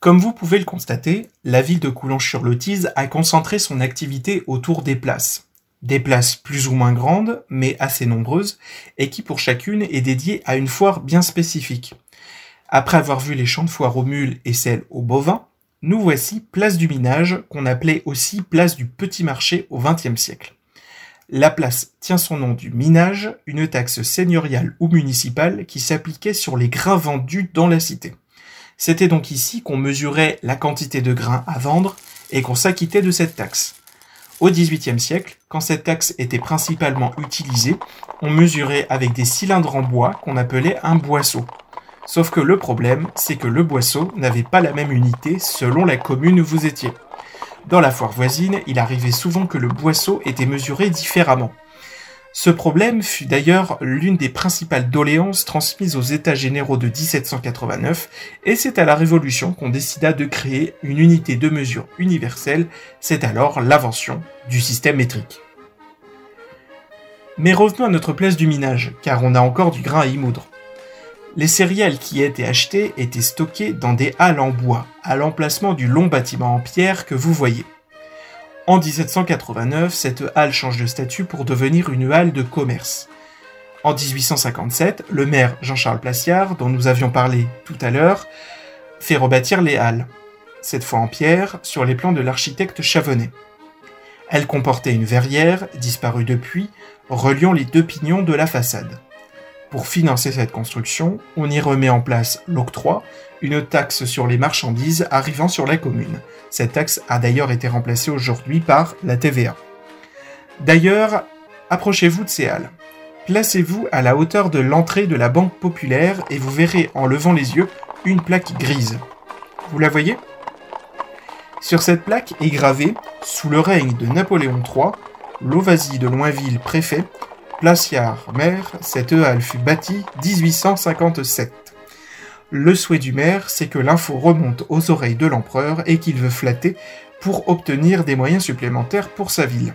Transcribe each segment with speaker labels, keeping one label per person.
Speaker 1: Comme vous pouvez le constater, la ville de Coulonges-sur-le-Tise a concentré son activité autour des places. Des places plus ou moins grandes, mais assez nombreuses, et qui pour chacune est dédiée à une foire bien spécifique. Après avoir vu les champs de foire aux mules et celles aux bovins, nous voici place du Minage, qu'on appelait aussi place du Petit Marché au XXe siècle. La place tient son nom du minage, une taxe seigneuriale ou municipale qui s'appliquait sur les grains vendus dans la cité. C'était donc ici qu'on mesurait la quantité de grains à vendre et qu'on s'acquittait de cette taxe. Au XVIIIe siècle, quand cette taxe était principalement utilisée, on mesurait avec des cylindres en bois qu'on appelait un boisseau. Sauf que le problème, c'est que le boisseau n'avait pas la même unité selon la commune où vous étiez. Dans la foire voisine, il arrivait souvent que le boisseau était mesuré différemment. Ce problème fut d'ailleurs l'une des principales doléances transmises aux États généraux de 1789, et c'est à la Révolution qu'on décida de créer une unité de mesure universelle, c'est alors l'invention du système métrique. Mais revenons à notre place du minage, car on a encore du grain à y moudre. Les céréales qui étaient achetées étaient stockées dans des halles en bois, à l'emplacement du long bâtiment en pierre que vous voyez. En 1789, cette halle change de statut pour devenir une halle de commerce. En 1857, le maire Jean-Charles Placiard, dont nous avions parlé tout à l'heure, fait rebâtir les halles, cette fois en pierre, sur les plans de l'architecte Chavonnet. Elle comportait une verrière, disparue depuis, reliant les deux pignons de la façade. Pour financer cette construction, on y remet en place l'octroi, une taxe sur les marchandises arrivant sur la commune. Cette taxe a d'ailleurs été remplacée aujourd'hui par la TVA. D'ailleurs, approchez-vous de ces halles. Placez-vous à la hauteur de l'entrée de la Banque Populaire et vous verrez en levant les yeux une plaque grise. Vous la voyez? Sur cette plaque est gravé, sous le règne de Napoléon III, Lovasie de Loinville préfet, Placiard maire, cette halle fut bâtie 1857. Le souhait du maire, c'est que l'info remonte aux oreilles de l'empereur et qu'il veut flatter pour obtenir des moyens supplémentaires pour sa ville.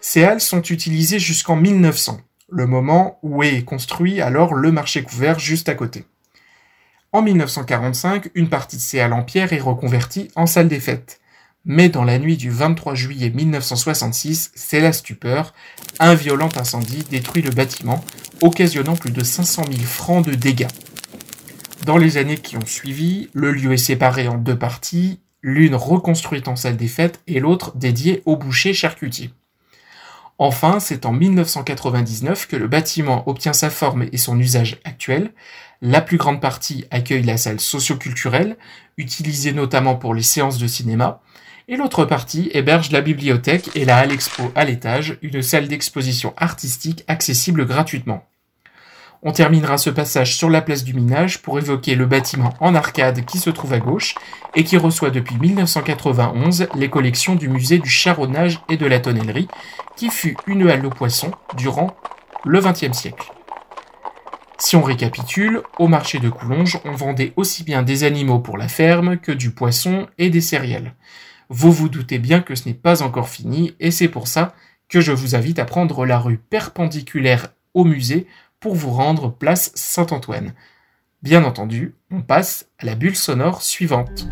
Speaker 1: Ces halles sont utilisées jusqu'en 1900, le moment où est construit alors le marché couvert juste à côté. En 1945, une partie de ces halles en pierre est reconvertie en salle des fêtes. Mais dans la nuit du 23 juillet 1966, c'est la stupeur. Un violent incendie détruit le bâtiment, occasionnant plus de 500 000 francs de dégâts. Dans les années qui ont suivi, le lieu est séparé en deux parties, l'une reconstruite en salle des fêtes et l'autre dédiée au boucher charcutier. Enfin, c'est en 1999 que le bâtiment obtient sa forme et son usage actuel. La plus grande partie accueille la salle socioculturelle, utilisée notamment pour les séances de cinéma, et l'autre partie héberge la bibliothèque et la Halle Expo à l'étage, une salle d'exposition artistique accessible gratuitement. On terminera ce passage sur la place du Minage pour évoquer le bâtiment en arcade qui se trouve à gauche et qui reçoit depuis 1991 les collections du musée du charronnage et de la tonnellerie, qui fut une halle aux poissons durant le XXe siècle. Si on récapitule, au marché de Coulonges, on vendait aussi bien des animaux pour la ferme que du poisson et des céréales. Vous vous doutez bien que ce n'est pas encore fini et c'est pour ça que je vous invite à prendre la rue perpendiculaire au musée pour vous rendre place Saint-Antoine. Bien entendu, on passe à la bulle sonore suivante.